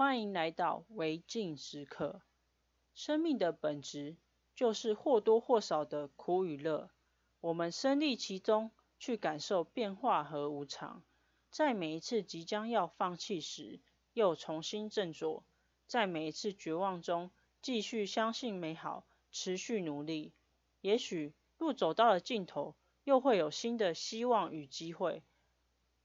欢迎来到为静时刻。生命的本质就是或多或少的苦与乐，我们身历其中，去感受变化和无常。在每一次即将要放弃时，又重新振作；在每一次绝望中，继续相信美好，持续努力。也许路走到了尽头，又会有新的希望与机会。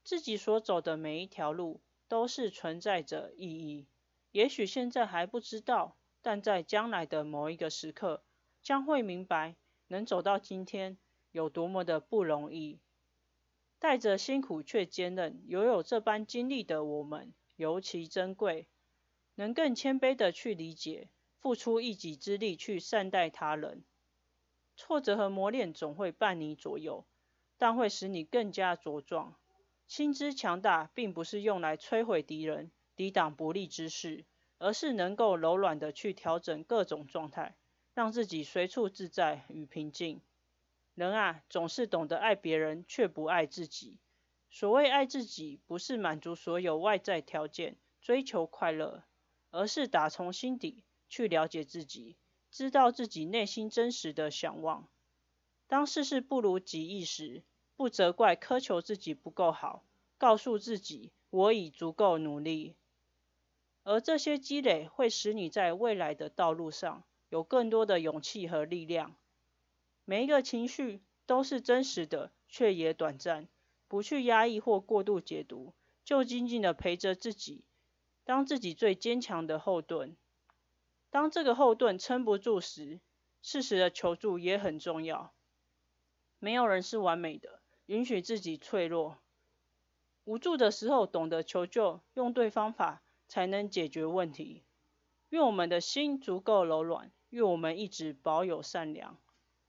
自己所走的每一条路都是存在着意义。也许现在还不知道，但在将来的某一个时刻，将会明白能走到今天有多么的不容易。带着辛苦却坚韧，拥有这般经历的我们尤其珍贵。能更谦卑的去理解，付出一己之力去善待他人。挫折和磨练总会伴你左右，但会使你更加茁壮。心之强大，并不是用来摧毁敌人、抵挡不利之事，而是能够柔软的去调整各种状态，让自己随处自在与平静。人啊，总是懂得爱别人，却不爱自己。所谓爱自己，不是满足所有外在条件，追求快乐，而是打从心底去了解自己，知道自己内心真实的想望。当事事不如己意时，不责怪、苛求自己不够好，告诉自己我已足够努力，而这些积累会使你在未来的道路上有更多的勇气和力量。每一个情绪都是真实的，却也短暂，不去压抑或过度解读，就静静的陪着自己，当自己最坚强的后盾。当这个后盾撑不住时，适时的求助也很重要。没有人是完美的。允许自己脆弱、无助的时候，懂得求救，用对方法才能解决问题。愿我们的心足够柔软，愿我们一直保有善良。